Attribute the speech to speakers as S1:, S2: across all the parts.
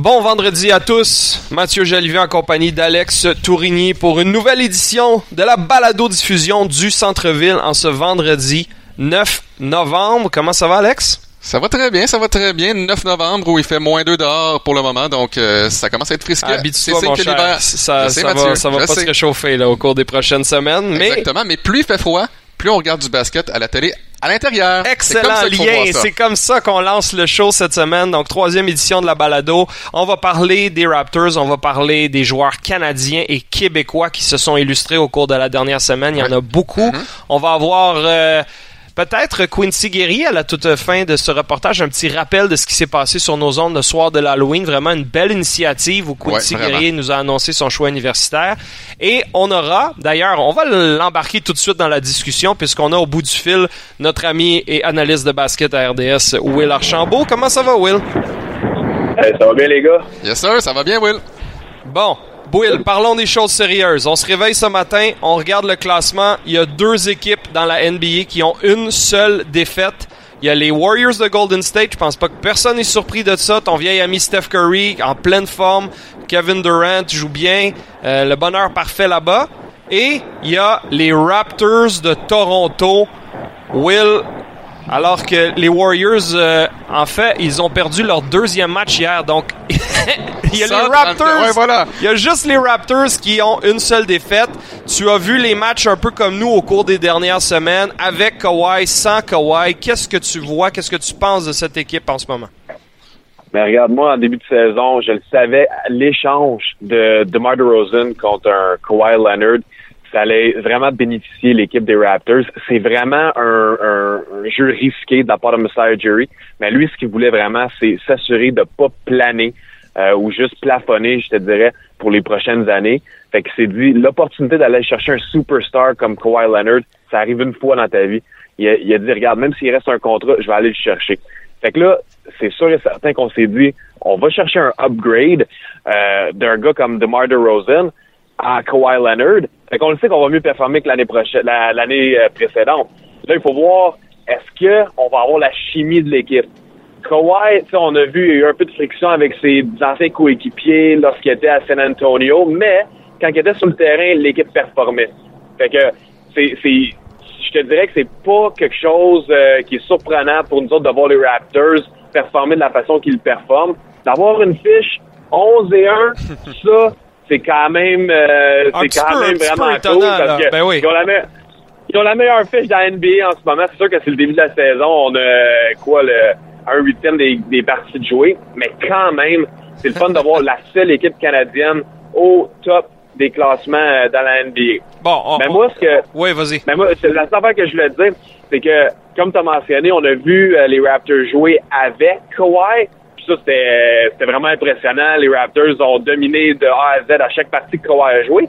S1: Bon vendredi à tous. Mathieu Jalivet en compagnie d'Alex Tourigny pour une nouvelle édition de la balado-diffusion du Centre-Ville en ce vendredi 9 novembre. Comment ça va, Alex?
S2: Ça va très bien, ça va très bien. 9 novembre où il fait moins 2 dehors pour le moment, donc euh, ça commence à être frisqué.
S1: Habite-toi, mon cher. Ça, ça, va, ça va pas se réchauffer là, au cours des prochaines semaines.
S2: Exactement, mais plus il fait froid, plus on regarde du basket à la télé à l'intérieur.
S1: Excellent lien. C'est comme ça qu'on lance le show cette semaine. Donc, troisième édition de la balado. On va parler des Raptors. On va parler des joueurs canadiens et québécois qui se sont illustrés au cours de la dernière semaine. Il y en a beaucoup. Mm-hmm. On va avoir... Euh, Peut-être Quincy Guerrier à la toute fin de ce reportage, un petit rappel de ce qui s'est passé sur nos ondes le soir de l'Halloween. Vraiment une belle initiative où Quincy Guerrier nous a annoncé son choix universitaire. Et on aura, d'ailleurs, on va l'embarquer tout de suite dans la discussion puisqu'on a au bout du fil notre ami et analyste de basket à RDS, Will Archambault. Comment ça va, Will?
S3: ça va bien, les gars?
S2: Yes, sir, ça va bien, Will.
S1: Bon, Will, parlons des choses sérieuses. On se réveille ce matin, on regarde le classement. Il y a deux équipes dans la NBA qui ont une seule défaite. Il y a les Warriors de Golden State. Je pense pas que personne n'est surpris de ça. Ton vieil ami Steph Curry en pleine forme. Kevin Durant joue bien. Euh, le bonheur parfait là-bas. Et il y a les Raptors de Toronto. Will, alors que les Warriors, euh, en fait, ils ont perdu leur deuxième match hier. Donc, il y a les Raptors. voilà. Il y a juste les Raptors qui ont une seule défaite. Tu as vu les matchs un peu comme nous au cours des dernières semaines, avec Kawhi, sans Kawhi. Qu'est-ce que tu vois? Qu'est-ce que tu penses de cette équipe en ce moment?
S3: Mais regarde, moi, en début de saison, je le savais, l'échange de DeMar DeRozan contre un Kawhi Leonard, ça allait vraiment bénéficier l'équipe des Raptors. C'est vraiment un, un, jeu risqué de la part de Messiah Jury. Mais lui, ce qu'il voulait vraiment, c'est s'assurer de pas planer euh, ou juste plafonner, je te dirais, pour les prochaines années. Fait que c'est dit, l'opportunité d'aller chercher un superstar comme Kawhi Leonard, ça arrive une fois dans ta vie. Il a, il a dit, regarde, même s'il reste un contrat, je vais aller le chercher. Fait que là, c'est sûr et certain qu'on s'est dit, on va chercher un upgrade euh, d'un gars comme DeMar DeRozan à Kawhi Leonard. Fait qu'on le sait qu'on va mieux performer que l'année prochaine, l'année euh, précédente. Là, il faut voir est-ce que on va avoir la chimie de l'équipe? Kawhi, on a vu, il y a eu un peu de friction avec ses anciens coéquipiers lorsqu'il était à San Antonio, mais quand il était sur le terrain, l'équipe performait. Fait que c'est, c'est, je te dirais que c'est pas quelque chose euh, qui est surprenant pour nous autres de voir les Raptors performer de la façon qu'ils performent. D'avoir une fiche 11 et 1, ça, c'est quand même, euh, c'est quand même vraiment cool parce que
S1: ben oui.
S3: ils, ont la ils ont la meilleure fiche de la NBA en ce moment. C'est sûr que c'est le début de la saison. On a quoi le un huitième des, des parties de jouer, mais quand même, c'est le fun d'avoir la seule équipe canadienne au top des classements euh, dans la NBA.
S1: Bon,
S3: mais moi, ce que.
S1: Oui, vas-y.
S3: Mais moi, la seule affaire que je voulais dire, c'est que, comme tu as mentionné, on a vu euh, les Raptors jouer avec Kawhi. Puis ça, c'était vraiment impressionnant. Les Raptors ont dominé de A à Z à chaque partie que Kawhi a joué.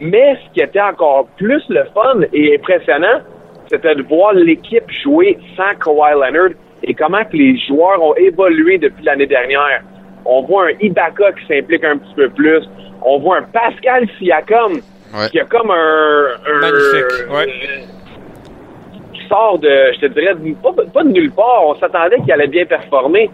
S3: Mais ce qui était encore plus le fun et impressionnant, c'était de voir l'équipe jouer sans Kawhi Leonard et comment que les joueurs ont évolué depuis l'année dernière. On voit un Ibaka qui s'implique un petit peu plus. On voit un Pascal Siakam qui a comme un...
S1: Magnifique, ouais.
S3: qui sort de, je te dirais, pas, de nulle part. On s'attendait qu'il allait bien performer,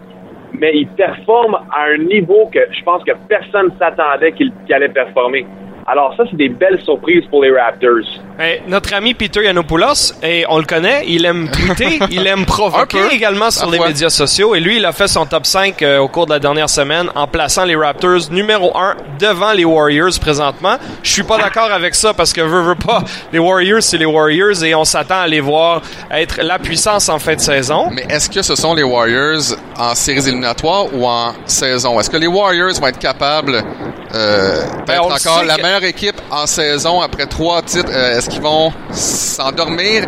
S3: mais il performe à un niveau que je pense que personne s'attendait qu'il allait performer. Alors ça, c'est des belles surprises pour les Raptors.
S1: Notre ami Peter Yanopoulos, et on le connaît, il aime tweeter, il aime provoquer également sur les médias sociaux. Et lui, il a fait son top 5 euh, au cours de la dernière semaine en plaçant les Raptors numéro 1 devant les Warriors présentement. Je suis pas d'accord avec ça parce que veux, veux pas, les Warriors, c'est les Warriors et on s'attend à les voir être la puissance en fin de saison.
S2: Mais est-ce que ce sont les Warriors en séries éliminatoires ou en saison? Est-ce que les Warriors vont être capables euh, ben, d'être encore la meilleure équipe en saison après trois titres. Euh, est-ce qu'ils vont s'endormir?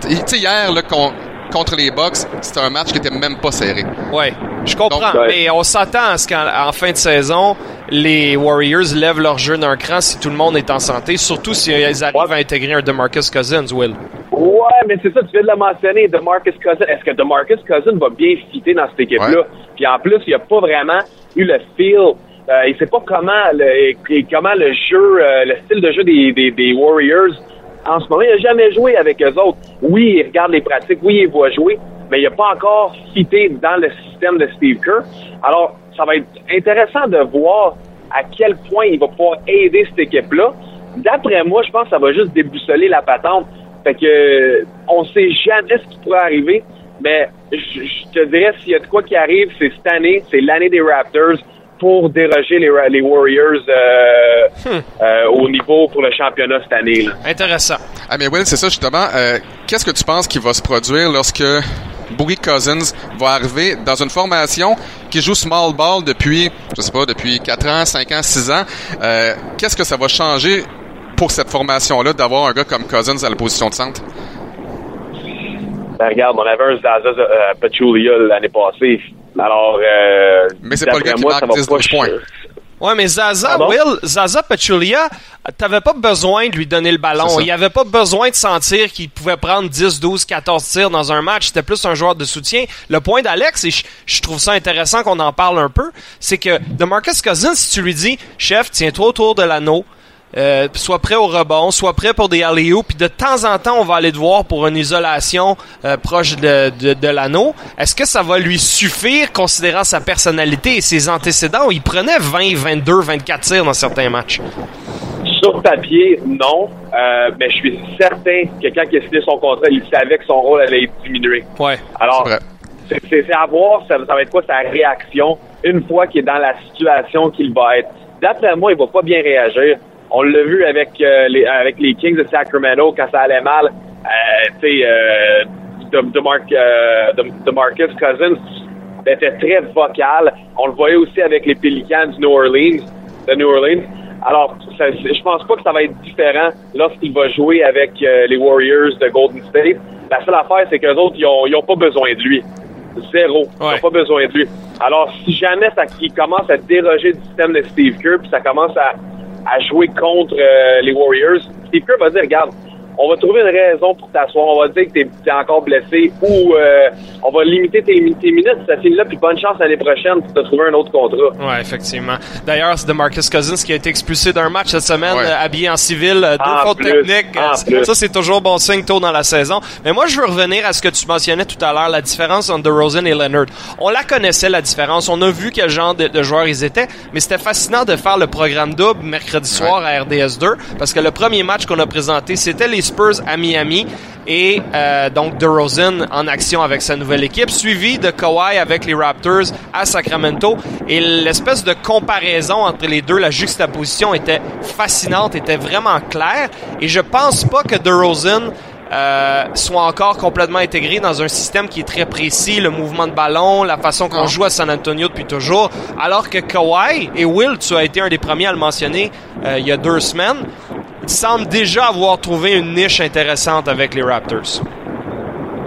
S2: Tu sais, hier, là, contre les Bucks, c'était un match qui était même pas serré.
S1: Ouais, je comprends. mais on s'attend à ce qu'en fin de saison, les Warriors lèvent leur jeu d'un cran si tout le monde est en santé, surtout si ils arrivent à intégrer un DeMarcus Cousins, Will.
S3: Ouais, mais c'est ça, tu viens de le mentionner, DeMarcus Cousins. Est-ce que DeMarcus Cousins va bien fitter dans cette équipe-là? Puis en plus, il n'y a pas vraiment eu le feel euh, il sait pas comment le, comment le jeu, euh, le style de jeu des, Warriors en ce moment. Il n'a jamais joué avec eux autres. Oui, il regarde les pratiques, oui, il voit jouer, mais il n'a pas encore cité dans le système de Steve Kerr. Alors, ça va être intéressant de voir à quel point il va pouvoir aider cette équipe-là. D'après moi, je pense que ça va juste déboussoler la patente. Fait que on sait jamais ce qui pourrait arriver, mais je, te dirais s'il y a de quoi qui arrive, c'est cette année, c'est l'année des Raptors pour déroger les, les Warriors euh, hmm. euh, au niveau pour le championnat cette année. Là.
S1: Intéressant.
S2: Ah mais Will, c'est ça justement. Euh, qu'est-ce que tu penses qui va se produire lorsque Boogie Cousins va arriver dans une formation qui joue small ball depuis, je sais pas, depuis 4 ans, 5 ans, 6 ans? Euh, qu'est-ce que ça va changer pour cette formation-là d'avoir un gars comme Cousins à la position de centre?
S3: Ben, regarde, on avait un Zaza euh, Pachulia l'année passée. Alors, euh,
S2: mais c'est pas le gars qui marque 10 points.
S1: Ouais, mais Zaza, Will, Zaza Pachulia, t'avais pas besoin de lui donner le ballon. Il avait pas besoin de sentir qu'il pouvait prendre 10, 12, 14 tirs dans un match. C'était plus un joueur de soutien. Le point d'Alex, et je, trouve ça intéressant qu'on en parle un peu, c'est que de Marcus Cousins, si tu lui dis, chef, tiens-toi autour de l'anneau, euh, soit prêt au rebond, soit prêt pour des alley puis de temps en temps, on va aller te voir pour une isolation euh, proche de, de, l'anneau. Est-ce que ça va lui suffire, considérant sa personnalité et ses antécédents, où il prenait 20, 22, 24 tirs dans certains matchs?
S3: Sur papier, non. Euh, mais je suis certain que quand il a signé son contrat, il savait que son rôle allait diminuer.
S1: Ouais.
S3: Alors, c'est à voir, ça, ça va être quoi sa réaction une fois qu'il est dans la situation qu'il va être. D'après moi, il va pas bien réagir. On l'a vu avec euh, les avec les Kings de Sacramento quand ça allait mal. Euh, tu sais, euh, de, de, Mark, de, de, Marcus Cousins était très vocal. On le voyait aussi avec les Pelicans du New Orleans, de New Orleans. Alors, ça, je pense pas que ça va être différent lorsqu'il va jouer avec euh, les Warriors de Golden State. La seule affaire, c'est qu'eux autres, ils ont, ils ont pas besoin de lui. Zéro. Ils n'ont pas besoin de lui. Alors, si jamais ça, il commence à déroger du système de Steve Kerr, puis ça commence à, à jouer contre euh, les Warriors, Steve Kerr va dire, regarde, on va trouver une raison pour t'asseoir. On va dire que t'es es encore blessé ou euh, on va limiter tes, tes minutes. Ça finit là, puis bonne chance l'année prochaine pour te trouver un autre contrat.
S1: Ouais, effectivement. D'ailleurs, c'est de Marcus Cousins qui a été expulsé d'un match cette semaine, euh, habillé en civil, euh, deux fautes techniques. Ça, c'est toujours bon signe tôt dans la saison. Mais moi, je veux revenir à ce que tu mentionnais tout à l'heure, la différence entre DeRozan et Leonard. On la connaissait, la différence. On a vu quel genre de, joueurs ils étaient, mais c'était fascinant de faire le programme double mercredi soir à RDS 2 parce que le premier match qu'on a présenté, c'était les Spurs à Miami et euh, donc DeRozan en action avec sa nouvelle équipe, suivi de Kawhi avec les Raptors à Sacramento. Et l'espèce de comparaison entre les deux, la juxtaposition était fascinante, était vraiment claire. Et je pense pas que DeRozan euh, soit encore complètement intégré dans un système qui est très précis, le mouvement de ballon, la façon qu'on joue à San Antonio depuis toujours, alors que Kawhi et Will, tu as été un des premiers à le mentionner euh, il y a deux semaines, semble déjà avoir trouvé une niche intéressante avec les Raptors.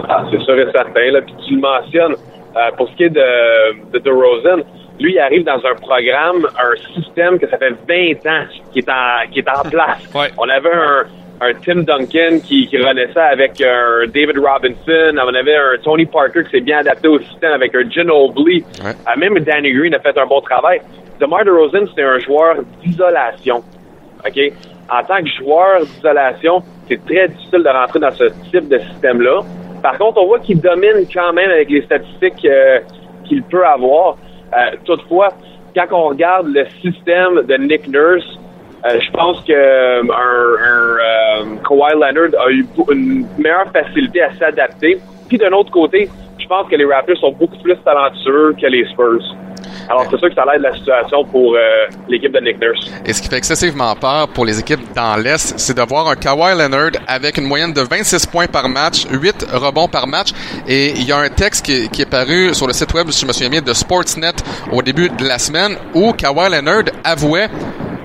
S3: Ah, c'est sûr et certain. Là. Puis tu le mentionnes, euh, pour ce qui est de, de DeRozan, lui, il arrive dans un programme, un système que ça fait 20 ans qui est en, qui est en place. On avait un, un Tim Duncan qui, qui renaissait avec un David Robinson. On avait un Tony Parker qui s'est bien adapté au système avec un Ginobili. Ouais. Euh, même Danny Green a fait un bon travail. DeMar DeRozan, c'était un joueur d'isolation. OK? En tant que joueur d'isolation, c'est très difficile de rentrer dans ce type de système-là. Par contre, on voit qu'il domine quand même avec les statistiques euh, qu'il peut avoir. Euh, toutefois, quand on regarde le système de Nick Nurse, euh, je pense que un, Kawhi Leonard a eu une meilleure facilité à s'adapter. Puis d'un autre côté, je pense que les Raptors sont beaucoup plus talentueux que les Spurs. Alors, c'est sûr que ça l'aide la situation pour euh, l'équipe de Nick Nurse.
S2: Et ce qui fait excessivement peur pour les équipes dans l'Est, c'est de voir un Kawhi Leonard avec une moyenne de 26 points par match, 8 rebonds par match. Et il y a un texte qui, qui, est paru sur le site web, si je me souviens bien, de Sportsnet au début de la semaine où Kawhi Leonard avouait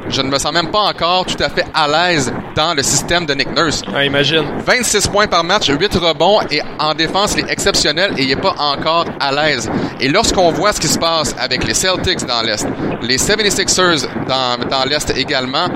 S2: je ne me sens même pas encore tout à fait à l'aise dans le système de Nick Nurse.
S1: Ah, imagine.
S2: 26 points par match, 8 rebonds et en défense, il est exceptionnel et il n'est pas encore à l'aise. Et lorsqu'on voit ce qui se passe avec les Celtics dans l'Est, les 76ers dans, dans l'Est également,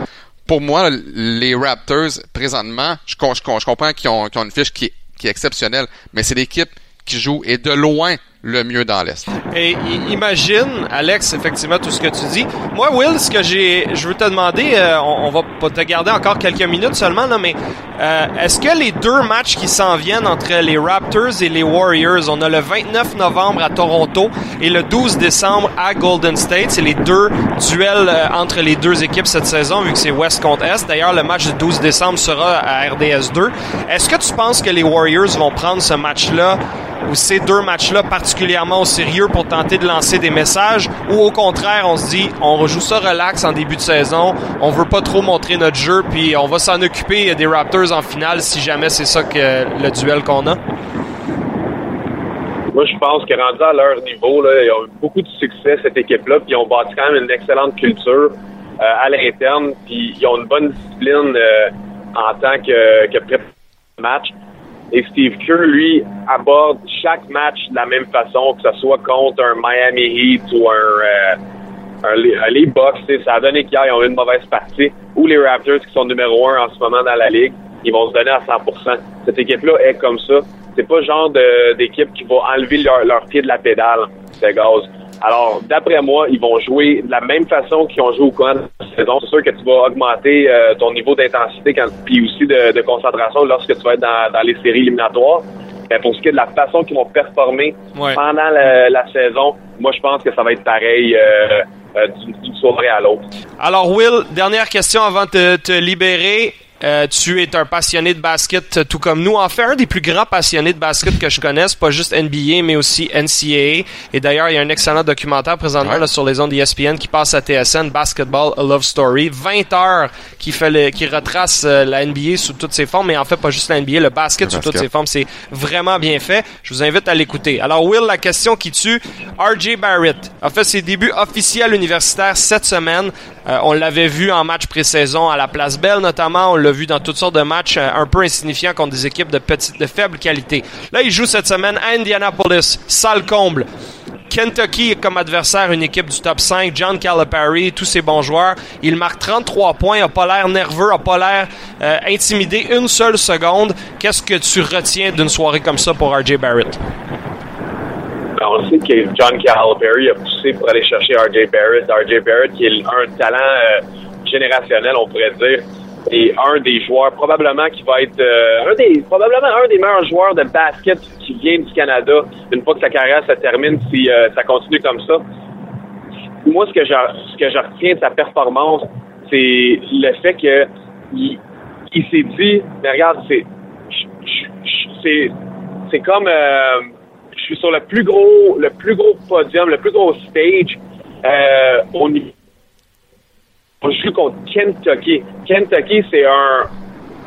S2: pour moi, les Raptors, présentement, je, je, je comprends qu'ils ont, ont, une fiche qui est, qui est exceptionnelle, mais c'est l'équipe qui joue et de loin le mieux dans l'Est.
S1: Et imagine, Alex, effectivement, tout ce que tu dis. Moi, Will, ce que j'ai, je veux te demander, euh, on, va pas te garder encore quelques minutes seulement, là, mais euh, est-ce que les deux matchs qui s'en viennent entre les Raptors et les Warriors, on a le 29 novembre à Toronto et le 12 décembre à Golden State, c'est les deux duels euh, entre les deux équipes cette saison, vu que c'est West contre Est. D'ailleurs, le match du 12 décembre sera à RDS 2. Est-ce que tu penses que les Warriors vont prendre ce match-là ou ces deux matchs-là particulièrement au sérieux pour tenter de lancer des messages ou au contraire on se dit on rejoue ça relax en début de saison, on veut pas trop montrer notre jeu puis on va s'en occuper des Raptors en finale si jamais c'est ça que le duel qu'on a?
S3: Moi, je pense que rendu à leur niveau, là, ils ont eu beaucoup de succès, cette équipe-là, puis ils ont bâti quand même une excellente culture euh, à l'interne, puis ils ont une bonne discipline euh, en tant que, que match. Et Steve Kerr, lui, aborde chaque match de la même façon, que ce soit contre un Miami Heat ou un, euh, un, les Bucks. Ça a donné qu'hier, ont eu une mauvaise partie. Ou les Raptors, qui sont numéro un en ce moment dans la ligue, ils vont se donner à 100% Cette équipe-là est comme ça. C'est pas le genre d'équipe qui va enlever leur, leur pied de la pédale de gaz. Alors, d'après moi, ils vont jouer de la même façon qu'ils ont joué au coin de la saison. C'est sûr que tu vas augmenter euh, ton niveau d'intensité puis aussi de, concentration lorsque tu vas être dans, les séries éliminatoires. Mais pour ce qui est de la façon qu'ils vont performer pendant la, saison, moi, je pense que ça va être pareil euh, euh, d'une soirée à l'autre.
S1: Alors, Will, dernière question avant de te libérer. Euh, tu es un passionné de basket euh, tout comme nous. En fait, un des plus grands passionnés de basket que je connaisse, pas juste NBA, mais aussi NCAA. Et d'ailleurs, il y a un excellent documentaire présentement là, sur les ondes d'ESPN qui passe à TSN, Basketball A Love Story. 20 heures qui, fait qui retrace euh, la NBA sous toutes ses formes, mais en fait, pas juste la NBA, le basket sous toutes ses formes. C'est vraiment bien fait. Je vous invite à l'écouter. Alors, Will, la question qui tue, RJ Barrett a fait ses débuts officiels universitaires cette semaine. On l'avait vu en match pré-saison à la Place Belle, notamment. On l'a vu dans toutes sortes de matchs euh, un peu insignifiants contre des équipes de, petite, de faible qualité. Là, il joue cette semaine à Indianapolis, sale comble. Kentucky comme adversaire une équipe du top 5, John Calipari, tous ses bons joueurs. Il marque 33 points, a pas l'air nerveux, a pas l'air euh, intimidé une seule seconde. Qu'est-ce que tu retiens d'une soirée comme ça pour RJ Barrett?
S3: Ben, on sait que John Calipari a poussé pour aller chercher RJ Barrett. RJ Barrett qui est un talent euh, générationnel, on pourrait dire et un des joueurs probablement qui va être euh, un des probablement un des meilleurs joueurs de basket qui vient du Canada une fois que sa carrière se termine si euh, ça continue comme ça. Moi ce que je ce que je retiens de sa performance c'est le fait que il, il s'est dit mais regarde c'est c'est c'est comme euh, je suis sur le plus gros le plus gros podium le plus gros stage euh, au niveau on joue contre Kentucky. Kentucky, c'est un,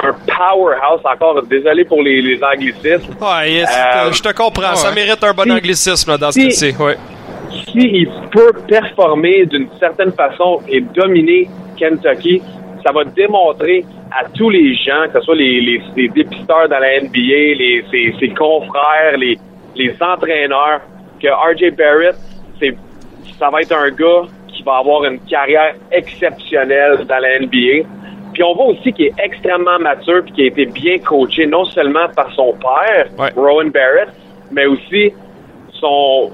S3: un powerhouse encore. Désolé pour les, les anglicismes.
S1: Ouais, euh, je te comprends. Ça mérite un bon anglicisme dans ce cas-ci. Ouais.
S3: S'il peut performer d'une certaine façon et dominer Kentucky, ça va démontrer à tous les gens, que ce soit les, les, les dépisteurs dans la NBA, les, ses, ses confrères, les, les entraîneurs, que RJ Barrett, c'est, ça va être un gars va avoir une carrière exceptionnelle dans la NBA. Puis on voit aussi qu'il est extrêmement mature puis qu'il a été bien coaché, non seulement par son père, Rowan Barrett, mais aussi son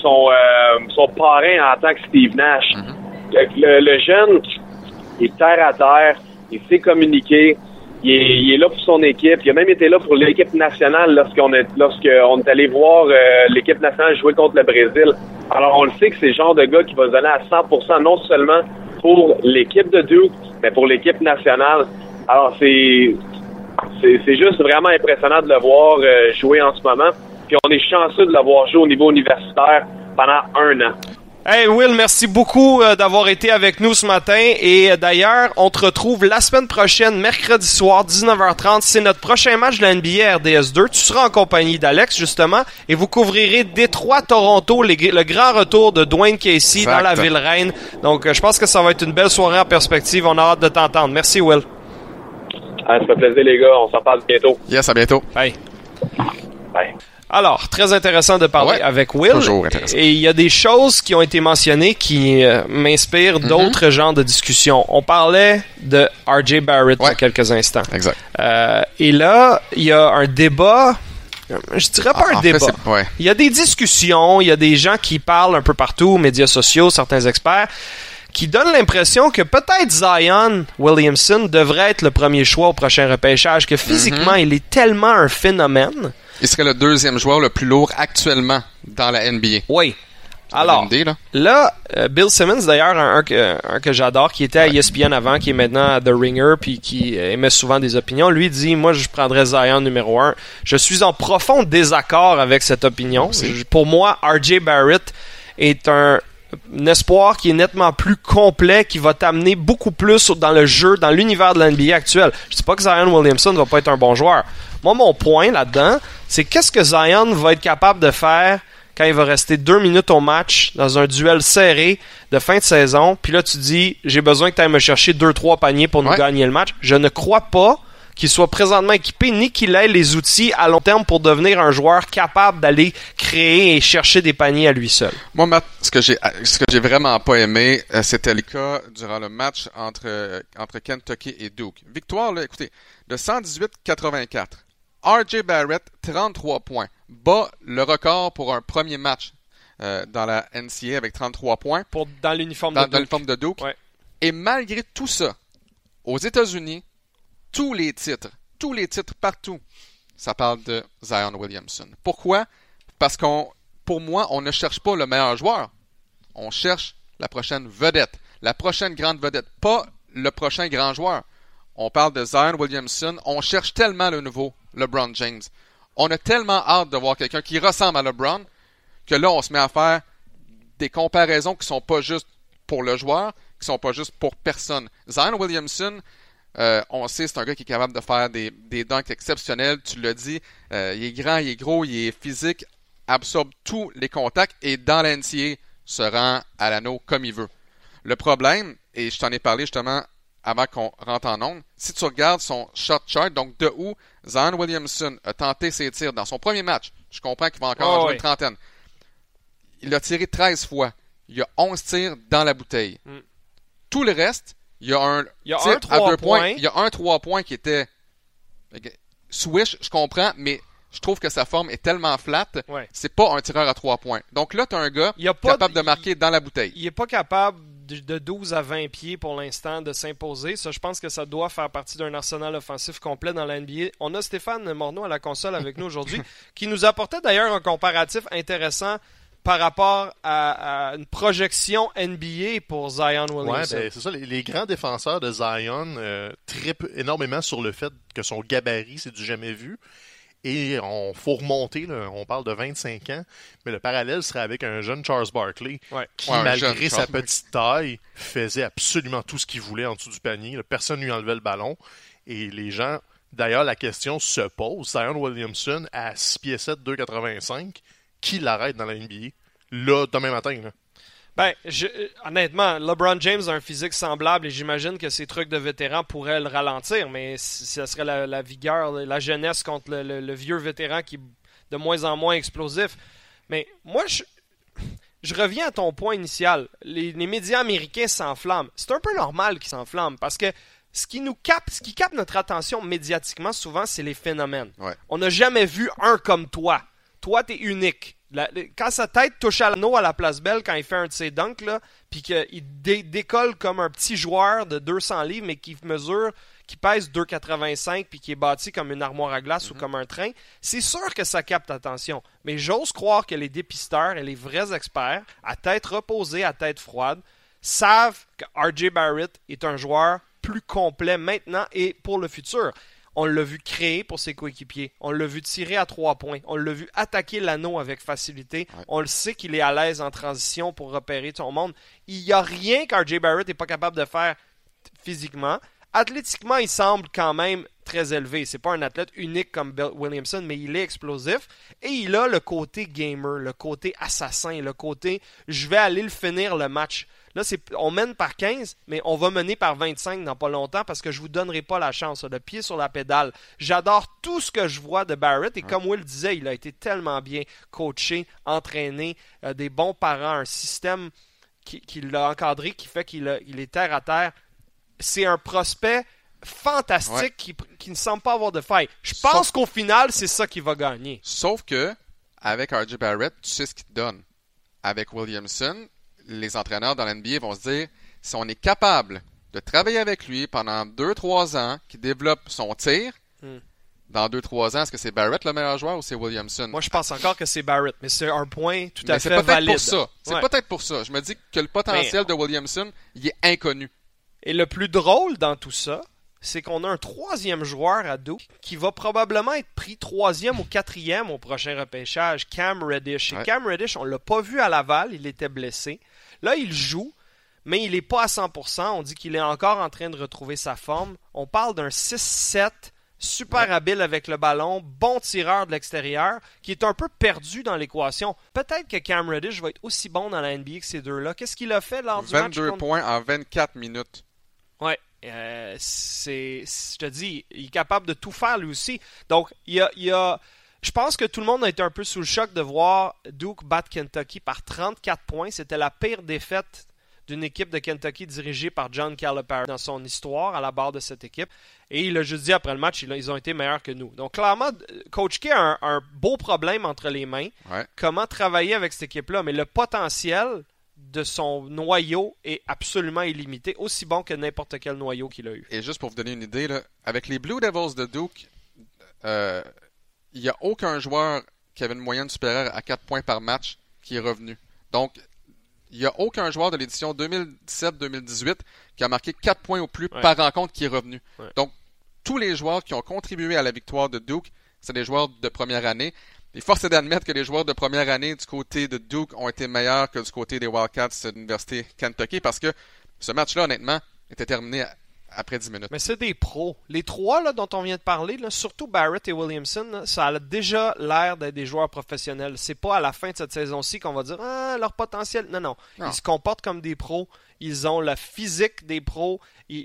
S3: son, euh, son parrain en tant que Steve Nash. Mm-hmm. le, le, jeune, il est terre à terre, il sait communiquer, il est, là pour son équipe. Il a même été là pour l'équipe nationale lorsqu'on est lorsqu'on est allé voir euh, l'équipe nationale jouer contre le Brésil. Alors on le sait que c'est le genre de gars qui va se donner à 100% non seulement pour l'équipe de Duke, mais pour l'équipe nationale. Alors c'est c'est juste vraiment impressionnant de le voir euh, jouer en ce moment. Puis on est chanceux de l'avoir joué au niveau universitaire pendant un an.
S1: Hey Will, merci beaucoup euh, d'avoir été avec nous ce matin. Et euh, d'ailleurs, on te retrouve la semaine prochaine, mercredi soir, 19h30. C'est notre prochain match de la NBA RDS2. Tu seras en compagnie d'Alex, justement, et vous couvrirez Détroit-Toronto, le grand retour de Dwayne Casey dans la ville reine. Donc, euh, je pense que ça va être une belle soirée en perspective. On a hâte de t'entendre. Merci, Will.
S3: Ah, ça fait plaisir, les gars. On s'en parle bientôt.
S2: Yes, à bientôt.
S1: Bye. Bye. Alors, très intéressant de parler avec Will.
S2: Toujours intéressant.
S1: Et il y a des choses qui ont été mentionnées qui euh, m'inspirent mm-hmm. d'autres genres de discussions. On parlait de R.J. Barrett il y a quelques instants.
S2: Exact.
S1: Euh, et là, il y a un débat je dirais pas un débat. Il y a des discussions, il y a des gens qui parlent un peu partout, médias sociaux, certains experts, qui donnent l'impression que peut-être Zion Williamson devrait être le premier choix au prochain repêchage, que physiquement, mhm. il est tellement un phénomène.
S2: Il serait le deuxième joueur le plus lourd actuellement dans la NBA.
S1: Oui. Alors, là, euh, Bill Simmons, d'ailleurs, un, que j'adore, qui était à ESPN avant, qui est maintenant à The Ringer, puis qui émet souvent des opinions, lui dit, moi, je prendrais Zion numéro un. Je suis en profond désaccord avec cette opinion. Pour moi, RJ Barrett est un, espoir qui est nettement plus complet, qui va t'amener beaucoup plus dans le jeu, dans l'univers de l'NBA actuel. Je dis pas que Zion Williamson va pas être un bon joueur. Moi, mon point là-dedans, c'est qu'est-ce que Zion va être capable de faire quand il va rester deux minutes au match dans un duel serré de fin de saison, puis là tu dis j'ai besoin que tu ailles me chercher deux trois paniers pour nous gagner le match. Je ne crois pas qu'il soit présentement équipé ni qu'il ait les outils à long terme pour devenir un joueur capable d'aller créer et chercher des paniers à lui seul.
S2: Moi, Matt, ce que j'ai ce que j'ai vraiment pas aimé, euh, c'était le cas durant le match entre euh, entre Kentucky et Duke. Victoire là, écoutez, de 118-84. RJ Barrett 33 points bat le record pour un premier match euh, dans la NCA avec 33 points.
S1: Pour, dans l'uniforme de,
S2: Duke. de Duke. Et malgré tout ça, aux États-Unis, tous les titres, tous les titres partout, ça parle de Zion Williamson. Pourquoi? Parce qu'on, pour moi, on ne cherche pas le meilleur joueur. On cherche la prochaine vedette, la prochaine grande vedette, pas le prochain grand joueur. On parle de Zion Williamson. On cherche tellement le nouveau LeBron James on a tellement hâte de voir quelqu'un qui ressemble à LeBron que là, on se met à faire des comparaisons qui sont pas juste pour le joueur, qui sont pas juste pour personne. Zion Williamson, euh, on sait, c'est un gars qui est capable de faire des, des dunks exceptionnels. Tu l'as dit, euh, il est grand, il est gros, il est physique, absorbe tous les contacts et dans l'NCA se rend à l'anneau comme il veut. Le problème, et je t'en ai parlé justement avant qu'on rentre en onde. Si tu regardes son shot chart, donc de où Zion Williamson a tenté ses tirs dans son premier match, je comprends qu'il va encore en jouer une trentaine. Il a tiré 13 fois. Il y a 11 tirs dans la bouteille. Mm. Tout le reste, il y a un
S1: il tir à deux points.
S2: Il y a un 3 points qui était swish, je comprends, mais je trouve que sa forme est tellement flat, c'est pas un tireur à 3 points. Donc là, tu as un gars capable de marquer dans la bouteille.
S1: Il est pas capable de 12 à 20 pieds pour l'instant de s'imposer. Ça, je pense que ça doit faire partie d'un arsenal offensif complet dans la NBA. On a Stéphane Morneau à la console avec nous aujourd'hui, qui nous apportait d'ailleurs un comparatif intéressant par rapport à, une projection NBA pour Zion Williamson.
S4: Ouais, ben, c'est ça. Les, grands défenseurs de Zion euh, trippent énormément sur le fait que son gabarit, c'est du jamais vu. Et on faut remonter, on parle de 25 ans, mais le parallèle serait avec un jeune Charles Barkley qui, malgré sa petite taille, faisait absolument tout ce qu'il voulait en dessous du panier. Personne ne lui enlevait le ballon. Et les gens, d'ailleurs, la question se pose. Zion Williamson à 6 pieds 7, 2,85, qui l'arrête dans la NBA? Là, demain matin. Là.
S1: Ben, je, honnêtement, LeBron James a un physique semblable et j'imagine que ces trucs de vétéran pourraient le ralentir, mais ce serait la, vigueur, la jeunesse contre le, vieux vétéran qui est de moins en moins explosif. Mais moi, je, je reviens à ton point initial. Les, médias américains s'enflamment. C'est un peu normal qu'ils s'enflamment parce que ce qui nous capte, ce qui capte notre attention médiatiquement souvent, c'est les phénomènes. On n'a jamais vu un comme toi. Toi, t'es unique quand sa tête touche à l'anneau à la place belle quand il fait un de ses dunks, là, puis qu'il décolle comme un petit joueur de 200 livres, mais qui mesure, qui pèse 2,85 puis qui est bâti comme une armoire à glace ou mhm. comme un train, c'est sûr que ça capte l'attention. Mais j'ose croire que les dépisteurs et les vrais experts, à tête reposée, à tête froide, savent que RJ Barrett est un joueur plus complet maintenant et pour le futur. On l'a vu créer pour ses coéquipiers. On l'a vu tirer à trois points. On l'a vu attaquer l'anneau avec facilité. On le sait qu'il est à l'aise en transition pour repérer son monde. Il n'y a rien qu'RJ Barrett n'est pas capable de faire physiquement. Athlétiquement, il semble quand même très élevé. C'est pas un athlète unique comme Bill Williamson, mais il est explosif. Et il a le côté gamer, le côté assassin, le côté je vais aller le finir le match. Là, on mène par 15, mais on va mener par 25 dans pas longtemps parce que je vous donnerai pas la chance. Le pied sur la pédale. J'adore tout ce que je vois de Barrett et comme Will disait, il a été tellement bien coaché, entraîné, euh, des bons parents, un système qui, l'a encadré qui fait qu'il est terre à terre. C'est un prospect fantastique qui, qui, ne semble pas avoir de faille. Je pense qu'au final, c'est ça qui va gagner.
S2: Sauf que, avec RJ Barrett, tu sais ce qu'il te donne. Avec Williamson, les entraîneurs dans l'NBA vont se dire si on est capable de travailler avec lui pendant 2-3 ans, qui développe son tir, hmm. dans 2-3 ans, est-ce que c'est Barrett le meilleur joueur ou c'est Williamson?
S1: Moi, je pense encore que c'est Barrett, mais c'est un point tout à fait valide.
S2: Pour ça. C'est peut-être pour ça. Je me dis que le potentiel de Williamson, il est inconnu.
S1: Et le plus drôle dans tout ça, c'est qu'on a un troisième joueur à dos qui va probablement être pris troisième ou quatrième au prochain repêchage, Cam Reddish. Et Cam Reddish, on l'a pas vu à Laval, il était blessé. Là, il joue, mais il n'est pas à 100%. On dit qu'il est encore en train de retrouver sa forme. On parle d'un 6-7 super habile avec le ballon, bon tireur de l'extérieur, qui est un peu perdu dans l'équation. Peut-être que Cam Reddish va être aussi bon dans la NBA que ces deux-là. Qu'est-ce qu'il a fait lors du
S2: match? 22 points en 24 minutes.
S1: Ouais. Euh, c'est, je te dis, il est capable de tout faire lui aussi. Donc, il y a, il y a, je pense que tout le monde a été un peu sous le choc de voir Duke battre Kentucky par 34 points. C'était la pire défaite d'une équipe de Kentucky dirigée par John Calipari dans son histoire à la barre de cette équipe. Et il a juste dit après le match, ils ont été meilleurs que nous. Donc clairement, Coach K a un, beau problème entre les mains. Comment travailler avec cette équipe-là? Mais le potentiel de son noyau est absolument illimité, aussi bon que n'importe quel noyau qu'il a eu.
S2: Et juste pour vous donner une idée, avec les Blue Devils de Duke, euh, il n'y a aucun joueur qui avait une moyenne supérieure à 4 points par match qui est revenu. Donc, il n'y a aucun joueur de l'édition 2017-2018 qui a marqué 4 points ou plus par rencontre qui est revenu. Donc, tous les joueurs qui ont contribué à la victoire de Duke, c'est des joueurs de première année. Il force d'admettre que les joueurs de première année du côté de Duke ont été meilleurs que du côté des Wildcats de l'Université Kentucky parce que ce match-là, honnêtement, était terminé après 10 minutes.
S1: Mais c'est des pros. Les trois là, dont on vient de parler, là, surtout Barrett et Williamson, ça a déjà l'air d'être des joueurs professionnels. C'est pas à la fin de cette saison-ci qu'on va dire ah, leur potentiel. Non, non, Ils se comportent comme des pros. Ils ont la physique des pros.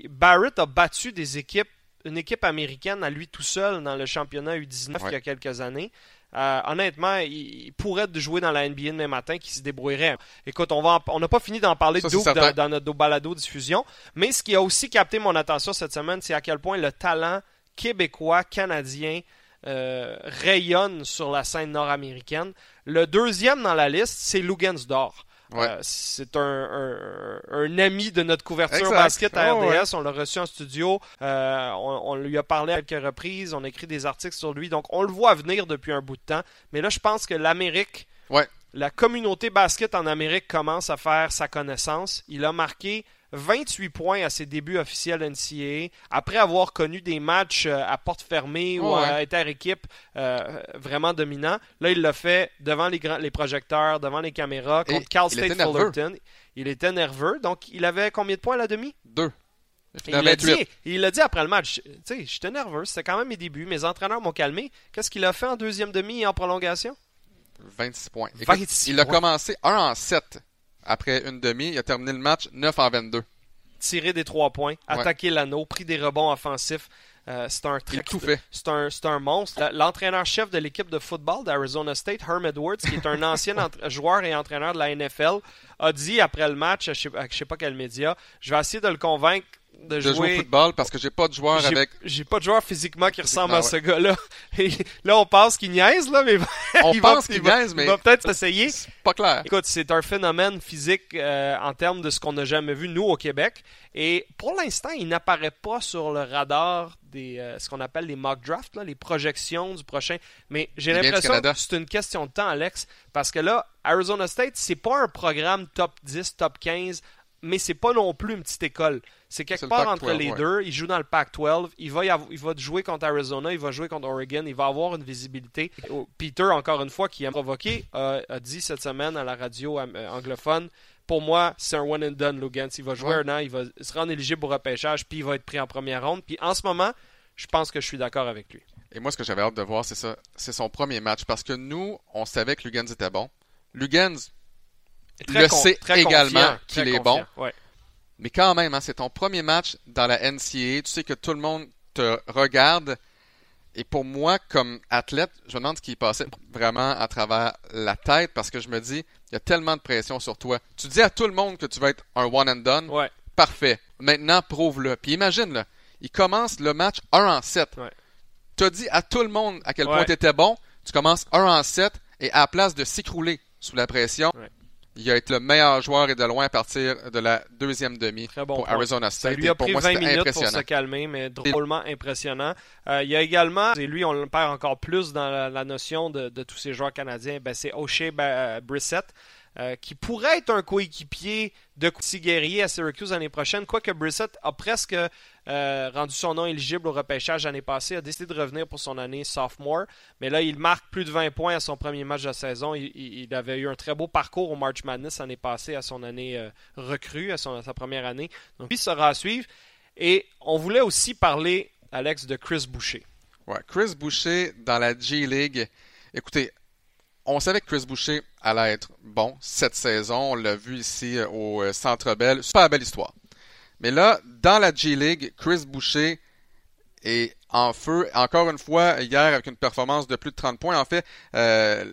S1: Barrett a battu des équipes, une équipe américaine à lui tout seul dans le championnat U19 il y a quelques années. Euh, honnêtement, il, pourrait jouer dans la NBA demain matin qui se débrouillerait. Écoute, on va on n'a pas fini d'en parler de dans, notre balado diffusion, mais ce qui a aussi capté mon attention cette semaine, c'est à quel point le talent québécois, canadien euh, rayonne sur la scène nord-américaine. Le deuxième dans la liste, c'est Euh, c'est un, un, ami de notre couverture basket à RDS. On l'a reçu en studio. Euh, on, lui a parlé à quelques reprises. On a écrit des articles sur lui. Donc, on le voit venir depuis un bout de temps. Mais là, je pense que l'Amérique, la communauté basket en Amérique commence à faire sa connaissance. Il a marqué 28 points à ses débuts officiels NCAA, après avoir connu des matchs euh, à porte fermée ou à inter-équipe euh, vraiment dominants. Là, il l'a fait devant les, les projecteurs, devant les caméras, contre Cal State Fullerton. Il était nerveux. Donc, il avait combien de points à la demi?
S2: Deux.
S1: Il l'a dit, il dit après le match, tu sais, j'étais nerveux, c'était quand même mes débuts, mes entraîneurs m'ont calmé. Qu'est-ce qu'il a fait en deuxième demi et en prolongation?
S2: 26 points. il a commencé 1 en 7 après une demi, il a terminé le match 9 en 22.
S1: Tiré des trois points, attaqué l'anneau, pris des rebonds offensifs. Euh, c'est un
S2: tout fait.
S1: C'est un, un, monstre. L'entraîneur-chef de l'équipe de football d'Arizona State, Herm Edwards, qui est un ancien joueur et entraîneur de la NFL, a dit après le match, je ne sais, sais, pas quel média, je vais essayer de le convaincre de, jouer...
S2: au football parce que j'ai pas de joueur avec.
S1: J'ai pas de joueur physiquement qui ressemble à ce gars-là. là, on pense qu'il niaise, là, mais.
S2: on pense qu'il niaise, mais.
S1: Il va peut-être essayer.
S2: pas clair.
S1: Écoute, c'est un phénomène physique euh, en termes de ce qu'on n'a jamais vu, nous, au Québec. Et pour l'instant, il n'apparaît pas sur le radar des euh, ce qu'on appelle les mock drafts, là, les projections du prochain. Mais j'ai l'impression que c'est une question de temps, Alex, parce que là, Arizona State, c'est pas un programme top 10, top 15 mais c'est pas non plus une petite école. C'est quelque part entre les deux. Il joue dans le Pac-12. Il va, il va jouer contre Arizona, il va jouer contre Oregon. Il va avoir une visibilité. Peter, encore une fois, qui a provoqué, a dit cette semaine à la radio euh, anglophone pour moi, c'est un one and done, Lugans. Il va jouer un an, il va se rendre éligible au repêchage, puis il va être pris en première ronde. Puis en ce moment, je pense que je suis d'accord avec lui.
S2: Et moi, ce que j'avais hâte de voir, c'est ça. C'est son premier match. Parce que nous, on savait que Lugans était bon. Lugans, le sait également qu'il est bon. Mais quand même, hein, c'est ton premier match dans la NCAA. Tu sais que tout le monde te regarde. Et pour moi, comme athlète, je me demande ce qui passait vraiment à travers la tête parce que je me dis, il y a tellement de pression sur toi. Tu dis à tout le monde que tu vas être un one and done. Parfait. Maintenant, prouve-le. Puis imagine, là, Il commence le match 1 en 7.
S1: Ouais.
S2: Tu as dit à tout le monde à quel
S1: Ouais.
S2: point tu étais bon. Tu commences 1 en 7 et à la place de s'écrouler sous la pression,
S1: Ouais.
S2: Il a été le meilleur joueur et de loin à partir de la deuxième demi
S1: Très bon
S2: pour
S1: point.
S2: Arizona
S1: Ça
S2: State.
S1: lui a
S2: pour
S1: pris
S2: moi,
S1: 20
S2: c'était
S1: minutes pour se calmer, mais drôlement impressionnant. Euh, il y a également, et lui, on le perd encore plus dans la, la notion de, de tous ces joueurs canadiens, ben, c'est O'Shea Ba- Brissett, euh, qui pourrait être un coéquipier de Couty Guerrier à Syracuse l'année prochaine, quoique Brissett a presque euh, rendu son nom éligible au repêchage l'année passée, a décidé de revenir pour son année sophomore, mais là, il marque plus de 20 points à son premier match de saison. Il, il- il avait eu un très beau parcours au March Madness l'année passée à son année euh, recrue, à, sa première année. Donc, lui sera à suivre. Et on voulait aussi parler, Alex, de Chris Boucher.
S2: Chris Boucher dans la G-League. Écoutez, on savait que Chris Boucher allait être bon cette saison. On l'a vu ici euh, au euh, Centre Bell. Super belle histoire. Mais là, dans la G-League, Chris Boucher est en feu. Encore une fois, hier, avec une performance de plus de 30 points. En fait, euh,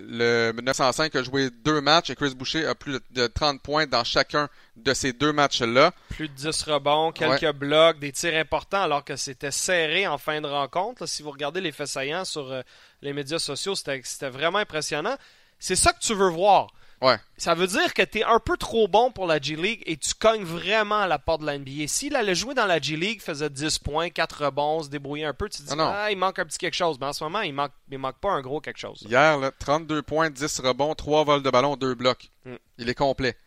S2: le 905 a joué deux matchs et Chris Boucher a plus de- de 30 points dans chacun de ces deux matchs-là.
S1: Plus de 10 rebonds, quelques blocs, des tirs importants, alors que c'était serré en fin de rencontre. Là, si vous regardez les faits saillants sur euh, les médias sociaux, c'était vraiment impressionnant. C'est ça que tu veux voir.
S2: Ouais.
S1: Ça veut dire que tu es un peu trop bon pour la G-League et tu cognes vraiment à la porte de la NBA. S'il allait jouer dans la G-League, faisait 10 points, 4 rebonds, se débrouillait un peu, tu te dis,
S2: Ah
S1: ah, il manque un petit quelque chose. Mais en ce moment, il manque, il manque pas un gros quelque chose.
S2: Hier, là, 32 points, 10 rebonds, 3 vols de ballon, 2 blocs.
S1: Mm.
S2: Il est complet.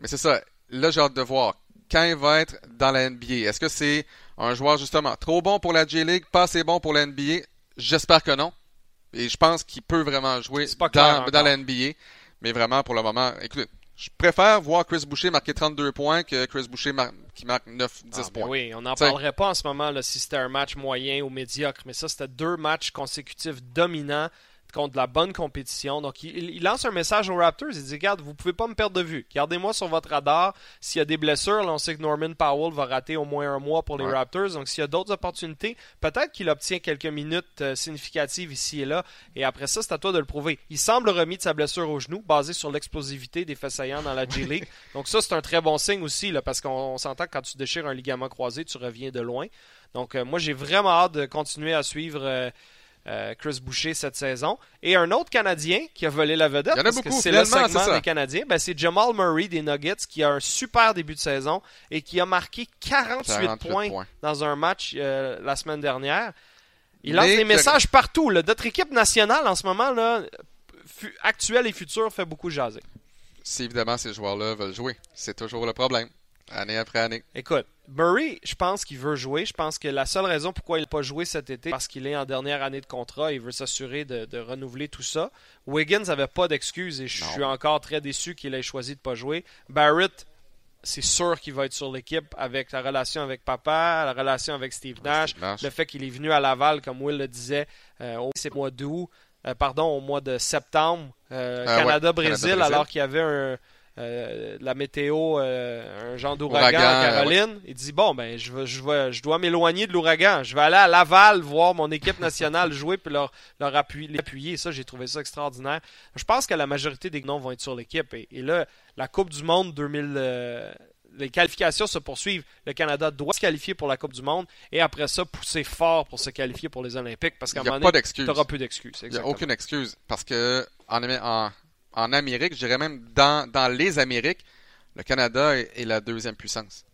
S2: Mais c'est ça. Là, j'ai hâte de voir. Quand il va être dans la NBA, est-ce que c'est un joueur justement trop bon pour la J-League, pas assez bon pour la NBA? J'espère que non. Et je pense qu'il peut vraiment jouer dans, dans la NBA. Mais vraiment, pour le moment, écoutez, je préfère voir Chris Boucher marquer 32 points que Chris Boucher mar- qui marque 9-10
S1: Ah,
S2: points.
S1: Oui, on n'en parlerait pas en ce moment là, si c'était un match moyen ou médiocre, mais ça, c'était deux matchs consécutifs dominants contre la bonne compétition. Donc, il, il lance un message aux Raptors. Il dit Regarde, vous pouvez pas me perdre de vue. Gardez-moi sur votre radar. S'il y a des blessures, là, on sait que Norman Powell va rater au moins un mois pour les
S2: Ouais.
S1: Raptors. Donc, s'il y a d'autres opportunités, peut-être qu'il obtient quelques minutes euh, significatives ici et là. Et après ça, c'est à toi de le prouver. Il semble remis de sa blessure au genou, basé sur l'explosivité des faits saillants dans la G-League. Donc, ça, c'est un très bon signe aussi, là, parce qu'on on s'entend que quand tu déchires un ligament croisé, tu reviens de loin. Donc, euh, moi, j'ai vraiment hâte de continuer à suivre euh, euh, Chris Boucher cette saison. Et un autre Canadien qui a volé la vedette,
S2: Il y en a
S1: parce que
S2: beaucoup,
S1: c'est le segment des Canadiens, ben, c'est Jamal Murray des Nuggets qui a un super début de saison et qui a marqué 48,
S2: 48
S1: points,
S2: points.
S1: dans un match euh, la semaine dernière. Il lance
S2: Mais
S1: des messages partout. là. Notre équipe nationale en ce moment, là, actuelle et future, fait beaucoup jaser.
S2: Si évidemment ces joueurs-là veulent jouer, c'est toujours le problème. Année après année.
S1: Écoute, Murray, je pense qu'il veut jouer. Je pense que la seule raison pourquoi il n'a pas joué cet été, parce qu'il est en dernière année de contrat. Il veut s'assurer de, de renouveler tout ça. Wiggins n'avait pas d'excuses et je
S2: Non.
S1: suis encore très déçu qu'il ait choisi de pas jouer. Barrett, c'est sûr qu'il va être sur l'équipe avec la relation avec papa, la relation avec Steve Nash,
S2: Steve Nash.
S1: le fait qu'il est venu à Laval, comme Will le disait, euh, au mois d'août, euh, pardon, au mois de septembre, euh,
S2: Ah ouais,
S1: Canada-Brésil. alors qu'il y avait un, euh, la météo, euh, un genre d'ouragan
S2: Ouragan,
S1: en Caroline. Il dit bon ben je je dois m'éloigner de l'ouragan. Je vais aller à Laval voir mon équipe nationale jouer puis leur leur appuyer, les appuyer. Ça j'ai trouvé ça extraordinaire. Je pense que la majorité des noms vont être sur l'équipe et, et là la Coupe du Monde 2000 euh, les qualifications se poursuivent. Le Canada doit se qualifier pour la Coupe du Monde et après ça pousser fort pour se qualifier pour les Olympiques parce qu'à un moment donné, tu n'auras plus d'excuses.
S2: Il n'y a aucune excuse. Parce que en, en, en Amérique, je dirais même dans, dans les Amériques, le Canada est, est la deuxième puissance.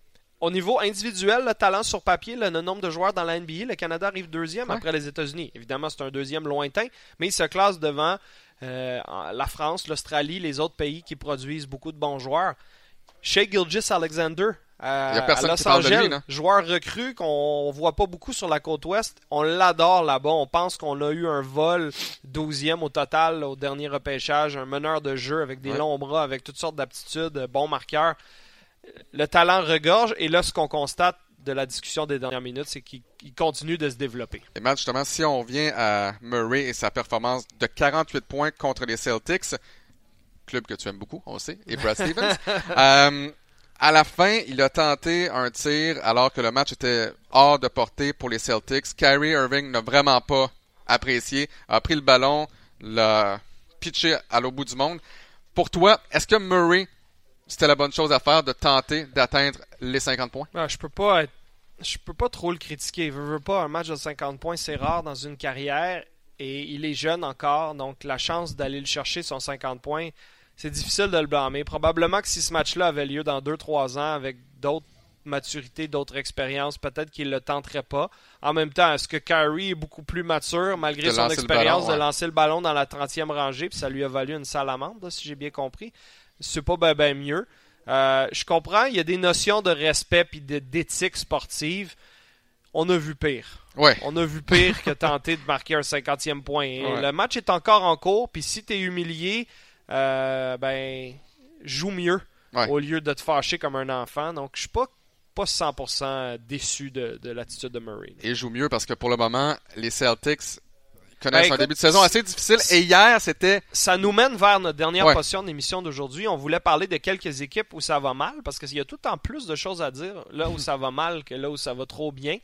S1: Au niveau individuel, le talent sur papier, le nombre de joueurs dans la NBA, le Canada arrive deuxième
S2: Ouais.
S1: après les États-Unis. Évidemment, c'est un deuxième lointain, mais il se classe devant euh, la France, l'Australie, les autres pays qui produisent beaucoup de bons joueurs. Shea Gilgis Alexander à,
S2: Il y a personne
S1: à Los
S2: qui parle de lui,
S1: Angeles,
S2: non?
S1: joueur recru qu'on voit pas beaucoup sur la côte ouest. On l'adore là-bas. On pense qu'on a eu un vol 12e au total au dernier repêchage, un meneur de jeu avec des
S2: Ouais.
S1: longs bras, avec toutes sortes d'aptitudes, euh, bon marqueur le talent regorge et là ce qu'on constate de la discussion des dernières minutes c'est qu'il il continue de se développer.
S2: Et Matt, justement, si on vient à Murray et sa performance de 48 points contre les Celtics, club que tu aimes beaucoup, on le sait, et Brad Stevens, euh, à la fin, il a tenté un tir alors que le match était hors de portée pour les Celtics. Kyrie Irving n'a vraiment pas apprécié, a pris le ballon, l'a pitché à l'au bout du monde. Pour toi, est-ce que Murray, c'était la bonne chose à faire de tenter d'atteindre les 50 points?
S1: Ah, je peux pas être je peux pas trop le critiquer. Il veut, pas un match de 50 points, c'est rare dans une carrière et il est jeune encore, donc la chance d'aller le chercher son 50 points, c'est difficile de le blâmer. Probablement que si ce match-là avait lieu dans 2-3 ans avec d'autres maturités, d'autres expériences, peut-être qu'il ne le tenterait pas. En même temps, est-ce que Kyrie est beaucoup plus mature, malgré son expérience, de lancer le ballon dans la 30e rangée, puis ça lui a valu une salamande, si j'ai bien compris? C'est pas bien mieux. Euh, je comprends, il y a des notions de respect et d'éthique sportive. On a vu pire.
S2: Ouais.
S1: On a vu pire que tenter de marquer un 50e point. Le match est encore en cours, puis si tu es humilié, euh, ben, joue mieux au lieu de te fâcher comme un enfant. Donc, je suis pas pas 100% déçu de, de l'attitude de Murray.
S2: Et joue mieux parce que pour le moment, les Celtics connaissent ben, un début de saison assez difficile. Et hier, c'était.
S1: Ça nous mène vers notre dernière portion d'émission d'aujourd'hui. On voulait parler de quelques équipes où ça va mal parce qu'il y a tout le temps plus de choses à dire là où ça va mal que là où ça va trop bien.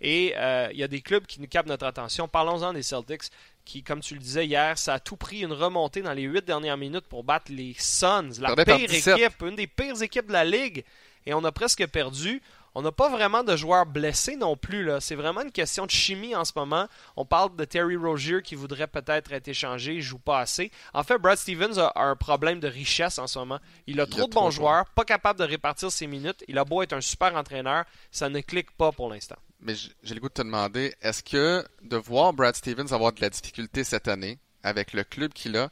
S1: Et euh, il y a des clubs qui nous captent notre attention. Parlons-en des Celtics qui, comme tu le disais hier, ça a tout pris une remontée dans les huit dernières minutes pour battre les Suns, la pire équipe, une des pires équipes de la ligue. Et on a presque perdu. On n'a pas vraiment de joueurs blessés non plus. C'est vraiment une question de chimie en ce moment. On parle de Terry Rozier qui voudrait peut-être être échangé, il joue pas assez. En fait, Brad Stevens a un problème de richesse en ce moment. Il a trop de bons joueurs, pas capable de répartir ses minutes. Il a beau être un super entraîneur, ça ne clique pas pour l'instant.
S2: Mais j'ai le goût de te demander, est-ce que de voir Brad Stevens avoir de la difficulté cette année avec le club qu'il a,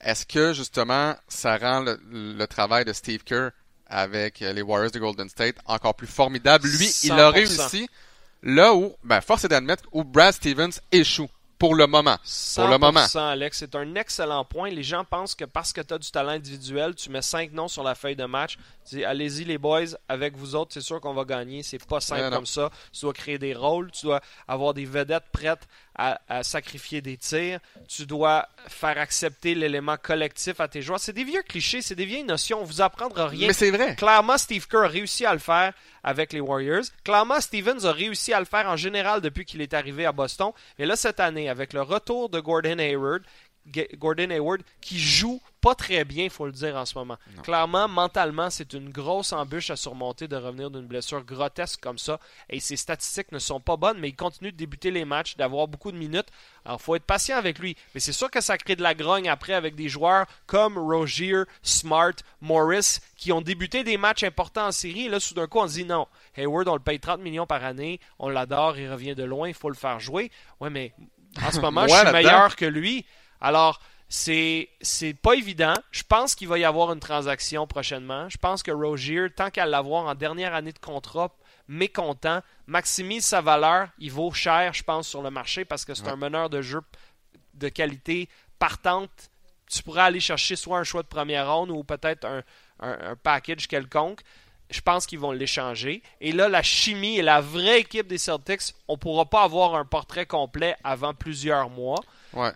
S2: est-ce que justement ça rend le travail de Steve Kerr avec euh, les Warriors de Golden State encore plus formidable? Lui, il a réussi là où, ben, force est d'admettre, où Brad Stevens échoue. Pour le moment. Pour le moment.
S1: Alex, c'est un excellent point. Les gens pensent que parce que tu as du talent individuel, tu mets cinq noms sur la feuille de match. Tu dis, allez-y les boys, avec vous autres, c'est sûr qu'on va gagner. C'est pas simple comme ça. Tu dois créer des rôles, tu dois avoir des vedettes prêtes à, sacrifier des tirs. Tu dois faire accepter l'élément collectif à tes joueurs. C'est des vieux clichés, c'est des vieilles notions. On vous apprendra rien.
S2: Mais c'est vrai.
S1: Clairement, Steve Kerr a réussi à le faire avec les Warriors. Clairement, Stevens a réussi à le faire en général depuis qu'il est arrivé à Boston. Et là, cette année, avec le retour de Gordon Hayward, Gordon Hayward qui joue pas très bien, il faut le dire en ce moment. Clairement, mentalement, c'est une grosse embûche à surmonter de revenir d'une blessure grotesque comme ça. Et ses statistiques ne sont pas bonnes, mais il continue de débuter les matchs, d'avoir beaucoup de minutes. Alors, il faut être patient avec lui. Mais c'est sûr que ça crée de la grogne après avec des joueurs comme Rogier, Smart, Morris, qui ont débuté des matchs importants en série. Et là, d'un coup, on dit non. Hayward, on le paye 30 millions par année, on l'adore, il revient de loin, il faut le faire jouer. Ouais, mais en ce moment, je suis meilleur que lui. Alors, c'est c'est pas évident. Je pense qu'il va y avoir une transaction prochainement. Je pense que Rogier, tant qu'à l'avoir en dernière année de contrat, mécontent, maximise sa valeur. Il vaut cher, je pense, sur le marché parce que c'est un meneur de jeu de qualité partante. Tu pourrais aller chercher soit un choix de première ronde ou peut-être un, un package quelconque je pense qu'ils vont l'échanger. Et là, la chimie et la vraie équipe des Celtics, on ne pourra pas avoir un portrait complet avant plusieurs mois.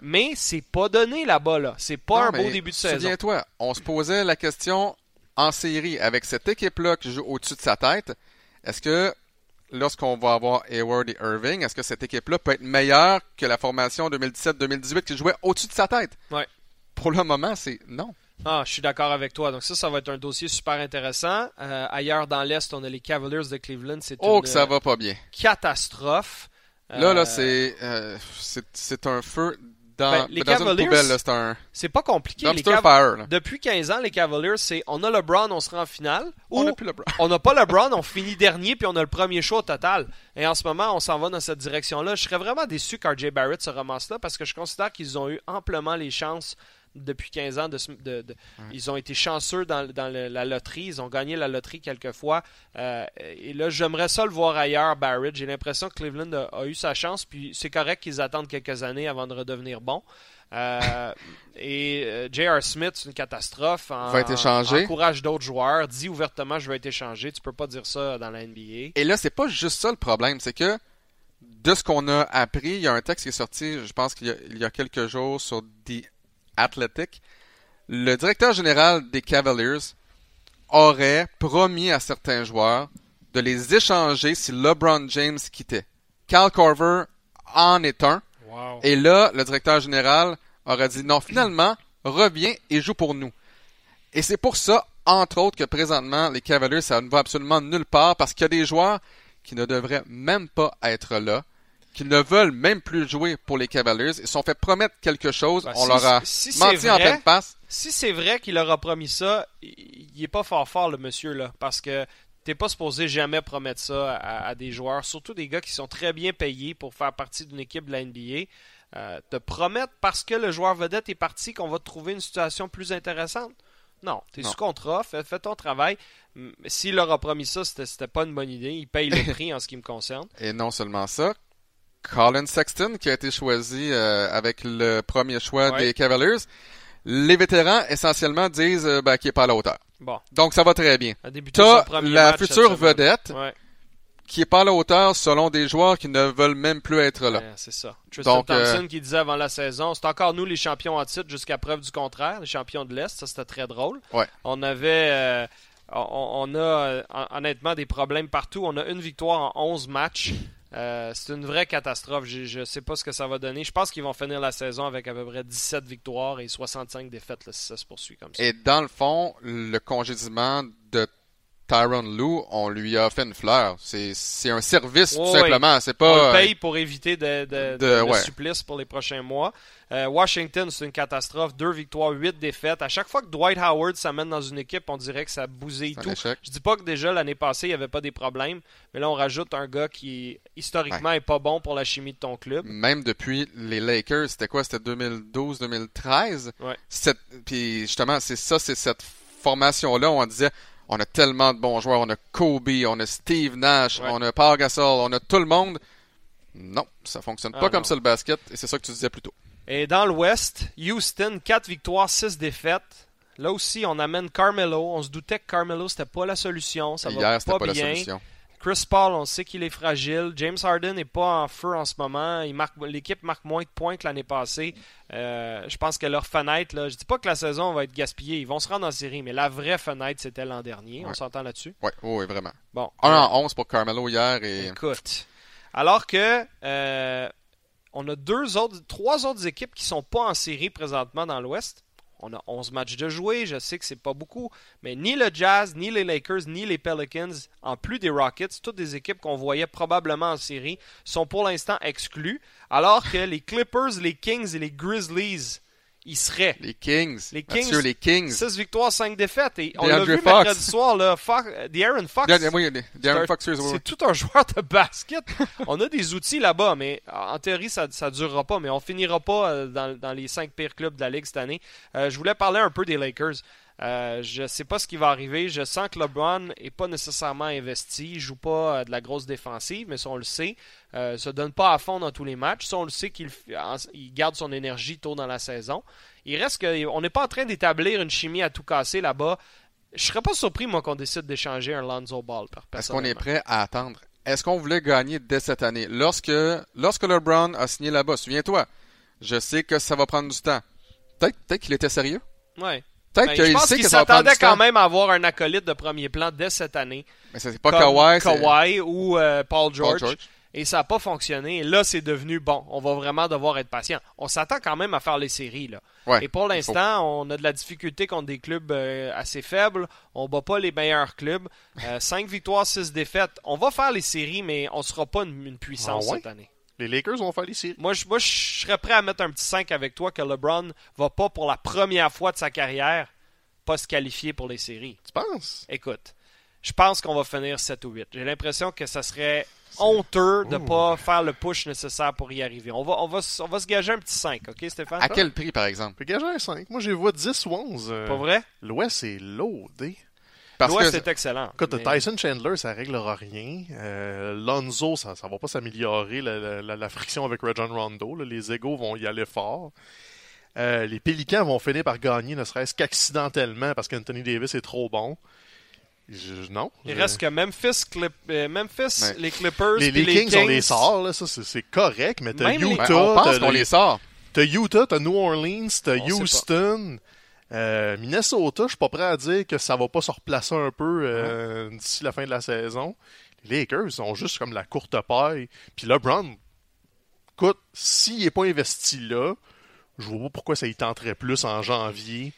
S1: Mais c'est pas donné là-bas. Là. C'est pas un beau début de saison.
S2: Souviens-toi, on se posait la question en série avec cette équipe-là qui joue au-dessus de sa tête. Est-ce que lorsqu'on va avoir Hayward et Irving, est-ce que cette équipe-là peut être meilleure que la formation 2017-2018 qui jouait au-dessus de sa tête?
S1: Ouais.
S2: Pour le moment, c'est non.
S1: Ah, je suis d'accord avec toi. Donc ça, ça va être un dossier super intéressant. Euh, ailleurs dans l'Est, on a les Cavaliers de Cleveland. C'est
S2: oh, que ça va pas bien.
S1: Catastrophe.
S2: Là, là, euh, c'est c'est un feu dans, ben, les Cavaliers, C'est un...
S1: pas compliqué.
S2: Les fire,
S1: Depuis 15 ans, les Cavaliers, c'est on a LeBron, on sera en finale.
S2: on n'a plus LeBron.
S1: on n'a pas LeBron, on finit dernier, puis on a le premier show au total. Et en ce moment, on s'en va dans cette direction-là. Je serais vraiment déçu qu'RJ Barrett se ramasse là, parce que je considère qu'ils ont eu amplement les chances depuis 15 ans. De, Ils ont été chanceux dans, la loterie. Ils ont gagné la loterie quelques fois. Euh, et là, j'aimerais ça le voir ailleurs, Barrett. J'ai l'impression que Cleveland a, eu sa chance. Puis c'est correct qu'ils attendent quelques années avant de redevenir bons. Euh, et euh, J.R. Smith, c'est une catastrophe.
S2: En, va être échangé.
S1: Encourage d'autres joueurs. Dit ouvertement, je vais être échangé. Tu peux pas dire ça dans la NBA.
S2: Et là, c'est pas juste ça le problème. C'est que de ce qu'on a appris, il y a un texte qui est sorti, je pense qu'il y, y, a quelques jours sur The Athletic, le directeur général des Cavaliers aurait promis à certains joueurs de les échanger si LeBron James quittait. Cal Corver en est un. Et là, le directeur général aurait dit non, finalement, reviens et joue pour nous. Et c'est pour ça, entre autres, que présentement, les Cavaliers, ça ne va absolument nulle part parce qu'il y a des joueurs qui ne devraient même pas être là, qui ne veulent même plus jouer pour les Cavaliers. Ils se sont fait promettre quelque chose.
S1: Ben,
S2: on
S1: si-
S2: leur a
S1: si
S2: menti en
S1: vrai,
S2: pleine face.
S1: Si c'est vrai qu'il leur a promis ça, il est pas fort fort le monsieur là, parce que t'es pas supposé jamais promettre ça à, à des joueurs, surtout des gars qui sont très bien payés pour faire partie d'une équipe de la NBA. Euh, te promettre parce que le joueur vedette est parti qu'on va te trouver une situation plus intéressante? Non, t'es
S2: Non.
S1: sous contrat, fais, fais ton travail. S'il leur a promis ça, c'était pas une bonne idée. Il paye le prix en ce qui me concerne.
S2: Et non seulement ça, Colin Sexton qui a été choisi euh, avec le premier choix
S1: Ouais.
S2: des Cavaliers. Les vétérans essentiellement disent euh, ben, qu'il n'est pas à la hauteur.
S1: Bon,
S2: Donc ça va très bien. T'as la future vedette
S1: Ouais.
S2: qui est pas à la hauteur selon des joueurs qui ne veulent même plus être là.
S1: Ouais, c'est ça. Tristan
S2: Donc, euh,
S1: Thompson qui disait avant la saison, c'est encore nous les champions en titre jusqu'à preuve du contraire, les champions de l'Est, ça c'était très drôle. On avait, on, on a hon- honnêtement des problèmes partout. On a une victoire en 11 matchs. Euh, c'est une vraie catastrophe. Je, je sais pas ce que ça va donner. Je pense qu'ils vont finir la saison avec à peu près 17 victoires et 65 défaites là, si ça se poursuit comme ça.
S2: Et dans le fond, le congédiement de Tyron Lou, on lui a fait une fleur. C'est un service, tout simplement. C'est
S1: On
S2: pas...
S1: le
S2: euh,
S1: paye pour éviter de, de,
S2: de-
S1: de- le
S2: ouais.
S1: supplice pour les prochains mois. Euh, Washington, c'est une catastrophe. Deux victoires, huit défaites. À chaque fois que Dwight Howard s'amène dans une équipe, on dirait que ça bousille tout.
S2: échec.
S1: Je dis pas que déjà l'année passée, il n'y avait pas des problèmes, mais là, on rajoute un gars qui, historiquement, est pas bon pour la chimie de ton club.
S2: Même depuis les Lakers, c'était quoi? C'était 2012-2013?
S1: Ouais.
S2: Cette- Puis justement, c'est ça, c'est cette formation-là où on disait, on a tellement de bons joueurs. On a Kobe, on a Steve Nash,
S1: Ouais.
S2: on a Paul Gasol, on a tout le monde. Non, ça fonctionne
S1: Ah,
S2: pas
S1: non.
S2: comme ça le basket, et c'est ça que tu disais plus tôt.
S1: Et dans l'Ouest, Houston, 4 victoires, 6 défaites. Là aussi, on amène Carmelo. On se doutait que Carmelo, c'était pas la solution. Ça va
S2: Hier, c'était
S1: pas,
S2: pas la
S1: bien.
S2: solution.
S1: Chris Paul, on sait qu'il est fragile. James Harden n'est pas en feu en ce moment. Il marque, l'équipe marque moins de points que l'année passée. Euh, je pense que leur fenêtre, là, je dis pas que la saison va être gaspillée. Ils vont se rendre en série, mais la vraie fenêtre, c'était l'an dernier. On s'entend là-dessus?
S2: Ouais, oui, vraiment.
S1: Bon.
S2: 1 en 11 pour Carmelo hier et
S1: Écoute. Alors que euh, on a deux autres, trois autres équipes qui sont pas en série présentement dans l'Ouest. On a 11 matchs de jouer, je sais que c'est pas beaucoup, mais ni le Jazz, ni les Lakers, ni les Pelicans, en plus des Rockets, toutes des équipes qu'on voyait probablement en série, sont pour l'instant exclues, alors que les Clippers, les Kings et les Grizzlies, ils seraient.
S2: les Kings.
S1: Les
S2: Mathieu,
S1: Kings,
S2: les Kings.
S1: 6 victoires, 5 défaites. Et on l'a vu
S2: Fox.
S1: mercredi soir, là, Fox, De'Aaron Fox.
S2: Oui,
S1: un-
S2: Fox, oui.
S1: C'est tout un joueur de basket. on a des outils là-bas, mais en théorie, ça ne durera pas. Mais on finira pas euh, dans, dans les cinq pires clubs de la Ligue cette année. Euh, je voulais parler un peu des Lakers. Euh, je sais pas ce qui va arriver. Je sens que LeBron est pas nécessairement investi. Il joue pas euh, de la grosse défensive, mais ça on le sait. Euh, se donne pas à fond dans tous les matchs. Ça on le sait qu'il il garde son énergie tôt dans la saison. Il reste que on n'est pas en train d'établir une chimie à tout casser là-bas. Je serais pas surpris moi qu'on décide d'échanger un Lonzo Ball. par-
S2: Est-ce qu'on est prêt à attendre? Est-ce qu'on voulait gagner dès cette année? Lorsque, lorsque LeBron a signé là-bas, souviens-toi, je sais que ça va prendre du temps. Peut-être peut qu'il était sérieux.
S1: Ouais.
S2: Peut-être
S1: Ben, je
S2: qu'il
S1: pense
S2: sait
S1: qu'il
S2: que ça va prendre
S1: s'attendait
S2: du temps.
S1: quand même à avoir un acolyte de premier plan dès cette année.
S2: Mais c'est pas Kawhi,
S1: Kawhi ou euh, Paul,
S2: Paul
S1: George. Et ça n'a pas fonctionné. Et là, c'est devenu bon. On va vraiment devoir être patient. On s'attend quand même à faire les séries. Là.
S2: Ouais,
S1: Et pour l'instant, on a de la difficulté contre des clubs euh, assez faibles. On bat pas les meilleurs clubs. 5 victoires, 6 défaites. On va faire les séries, mais on sera pas une, une puissance
S4: Ah ouais?
S1: cette année.
S4: Les Lakers vont faire les séries.
S1: Moi, je, moi, je serais prêt à mettre un petit 5 avec toi que LeBron va pas pour la première fois de sa carrière pas se qualifier pour les séries.
S4: Tu penses?
S1: Écoute, je pense qu'on va finir 7 ou 8. J'ai l'impression que ça serait honteux de
S4: Ouh.
S1: pas faire le push nécessaire pour y arriver. On va, on va, on va se gager un petit 5, ok Stéphane?
S2: À quel prix, par exemple?
S4: Gager un 5. Moi, je les vois 10 ou 11. euh,
S1: Pas vrai?
S4: L'Ouest est loadé.
S2: Parce
S1: L'Ouest
S2: que
S1: est excellent.
S4: Écoute,
S1: mais-
S4: Tyson Chandler, ça réglera rien. Euh, Lonzo, ça, ça va pas s'améliorer. La, la- la- la friction avec Rajon Rondo. là. les égaux vont y aller fort. Euh, les Pélicans vont finir par gagner, ne serait-ce qu'accidentellement, parce qu'Anthony Davis est trop bon. Je- non.
S1: Il
S4: je-
S1: reste que Memphis, Clip- euh, Memphis
S2: Ouais.
S1: les Clippers,
S4: les, les
S1: les
S4: Kings, on les sort, là, ça c'est c'est correct, mais t'as
S1: Même les-
S4: Utah,
S2: Ben, on pense
S4: t'as
S2: qu'on
S4: le-
S2: les sort.
S4: T'as Utah, t'as New Orleans, t'as
S1: On sait pas.
S4: Houston, euh, Minnesota. Je suis pas prêt à dire que ça va pas se replacer un peu euh, d'ici la fin de la saison. Les Lakers sont juste comme la courte paille. Puis LeBron, écoute, s'il est pas investi là, je vois pas pourquoi ça y tenterait plus en janvier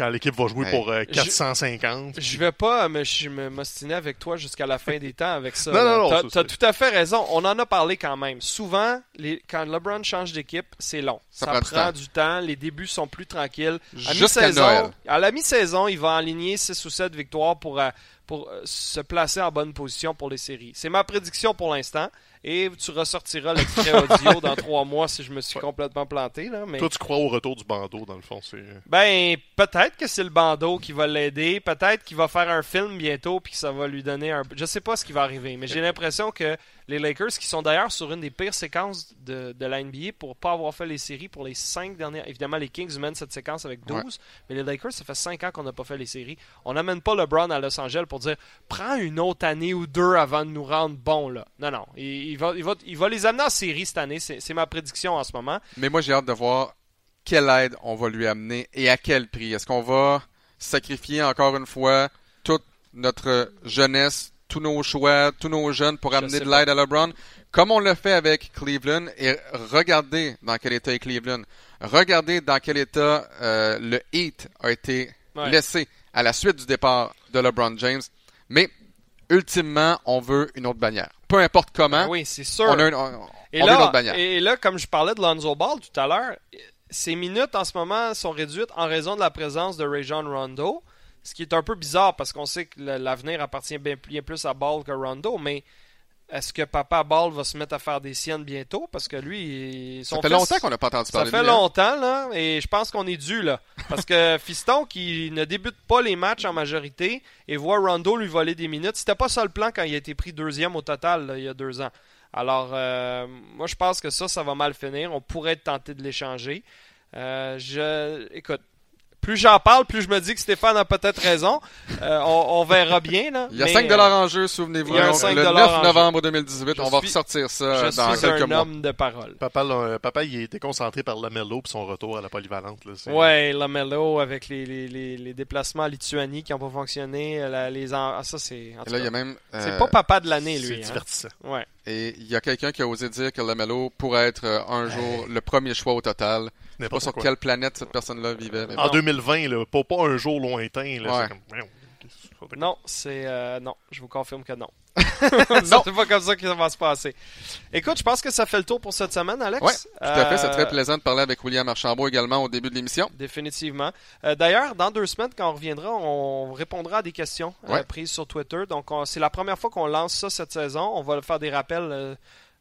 S4: quand l'équipe va jouer
S2: Hey.
S4: pour euh, 450.
S1: Je vais pas me, je me m'ostiner avec toi jusqu'à la fin des temps avec ça.
S4: Non, non, non,
S1: T'as-
S4: c'est-
S1: tout à fait raison. On en a parlé quand même. Souvent, les, quand LeBron change d'équipe, c'est long.
S2: Ça
S1: Ça,
S2: prend du temps.
S1: du temps. Les débuts sont plus tranquilles. À mi-saison, à la mi-saison, il va aligner 6 ou 7 victoires pour, euh, pour euh, se placer en bonne position pour les séries. C'est ma prédiction pour l'instant. Et tu ressortiras l'extrait audio dans trois mois si je me suis complètement planté. Là, mais...
S4: Toi, tu crois au retour du bandeau, dans le fond. c'est
S1: Ben, peut-être que c'est le bandeau qui va l'aider. Peut-être qu'il va faire un film bientôt puis que ça va lui donner un. Je sais pas ce qui va arriver, mais j'ai l'impression que les Lakers, qui sont d'ailleurs sur une des pires séquences de, de la NBA pour pas avoir fait les séries pour les cinq dernières. Évidemment, les Kings mènent cette séquence avec 12,
S2: Ouais.
S1: mais les Lakers, ça fait cinq ans qu'on n'a pas fait les séries. On n'amène pas LeBron à Los Angeles pour dire prends une autre année ou deux avant de nous rendre bons, là. Non, non. Il, il va, il, va, il va les amener en série cette année. C'est ma prédiction en ce moment.
S2: Mais moi, j'ai hâte de voir quelle aide on va lui amener et à quel prix. Est-ce qu'on va sacrifier encore une fois toute notre jeunesse, tous nos choix, tous nos jeunes pour amener de l'aide à LeBron, comme on le fait avec Cleveland, et regardez dans quel état est Cleveland. Regardez dans quel état euh, le Heat a été
S1: Ouais.
S2: laissé à la suite du départ de LeBron James. Mais ultimement, on veut une autre bannière. Peu importe comment,
S1: Ben oui, c'est sûr.
S2: on a une, on,
S1: Et
S2: on veut une
S1: là,
S2: autre bannière.
S1: et là, comme je parlais de Lonzo Ball tout à l'heure, ses minutes en ce moment sont réduites en raison de la présence de Rajon Rondo, ce qui est un peu bizarre parce qu'on sait que l'avenir appartient bien, plus à Ball que Rondo, mais est-ce que Papa Ball va se mettre à faire des siennes bientôt? Parce que lui, il- son
S2: Ça fait
S1: fils-
S2: longtemps qu'on n'a pas entendu
S1: ça
S2: parler
S1: fait
S2: de lui. hein.
S1: longtemps, là, et je pense qu'on est dû, là. Parce que Fiston, qui ne débute pas les matchs en majorité, et voit Rondo lui voler des minutes, c'était pas ça le plan quand il a été pris deuxième au total, là, il y a deux ans. Alors, euh, moi, je pense que ça, ça va mal finir. On pourrait être tenté de l'échanger. Euh, je, écoute, plus j'en parle, plus je me dis que Stéphane a peut-être raison. Euh, on, on verra bien, là.
S2: Il y a
S1: Mais,
S2: 5
S1: euh,
S2: en jeu, souvenez-vous.
S1: il y a un
S2: Donc,
S1: 5
S2: le
S1: en
S2: 9
S1: jeu.
S2: novembre 2018,
S1: Je
S2: on va ressortir ça
S1: je
S2: dans
S1: suis
S2: quelques
S1: un
S2: mois.
S1: homme de parole.
S4: Papa, là, papa, il est déconcentré par Lamello puis son retour à la polyvalente. Là, c'est-
S1: Ouais, Lamelo avec les, les, les, les déplacements en Lituanie qui n'ont pas fonctionné. la- les en- ah, ça, c'est. en
S2: Et
S1: tout
S2: là, il y
S1: cas,
S2: a même.
S1: C'est
S2: euh,
S1: pas papa de l'année,
S4: C'est
S1: lui. hein.
S4: divertissant.
S1: Ouais.
S2: Et il y a quelqu'un qui a osé dire que Lamelo pourrait être euh, un jour le premier choix au total. Je sais pas sur
S4: quoi.
S2: quelle planète cette personne-là vivait. mais
S4: En
S2: bon.
S4: 2020, là, pas, pas un jour lointain. Là,
S2: Ouais.
S4: comme?
S1: Non, c'est. euh, non, je vous confirme que non.
S2: Non.
S1: c'est pas comme ça que ça va se passer. Écoute, je pense que ça fait le tour pour cette semaine, Alex.
S2: Ouais, tout à fait. C'est
S1: Euh,
S2: très plaisant de parler avec William Archambault également au début de l'émission.
S1: Définitivement. Euh, D'ailleurs, dans deux semaines, quand on reviendra, on répondra à des questions euh,
S2: Ouais.
S1: prises sur Twitter. Donc, on- c'est la première fois qu'on lance ça cette saison. On va faire des rappels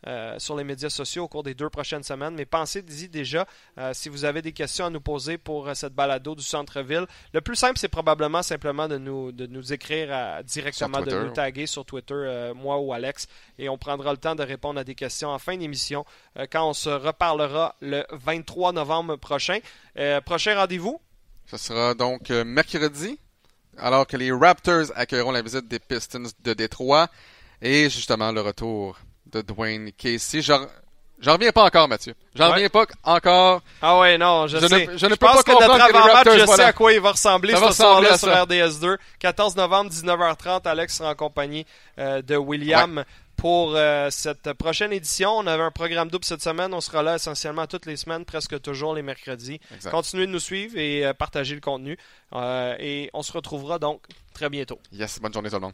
S1: euh, sur les médias sociaux au cours des deux prochaines semaines. Mais pensez-y déjà euh, si vous avez des questions à nous poser pour euh, cette balado du centre-ville. Le plus simple, c'est probablement simplement de nous, de nous écrire à- directement, de nous taguer sur Twitter, moi ou Alex. Et on prendra le temps de répondre à des questions en fin d'émission quand on se reparlera le 23 novembre prochain. Prochain rendez-vous,
S2: Ce sera donc mercredi, alors que les Raptors accueilleront la visite des Pistons de Détroit et justement le retour de Dwayne Casey. J'en reviens pas encore, Mathieu. J'en
S1: Ouais.
S2: reviens pas encore.
S1: Ah ouais, non, je,
S2: Je ne-
S1: sais.
S2: je ne peux
S1: pense
S2: pas
S1: que notre avant-match, je sais
S2: voilà.
S1: à quoi il va ressembler
S2: Ça
S1: ce soir-là sur
S2: ça.
S1: RDS2. 14 novembre, 19h30, Alex sera en compagnie euh, de William pour euh, cette prochaine édition. On avait un programme double cette semaine. On sera là essentiellement toutes les semaines, presque toujours les mercredis.
S2: Exact.
S1: Continuez de nous suivre et euh, partagez le contenu. Euh, et on se retrouvera donc très bientôt.
S2: Yes, bonne journée tout le monde.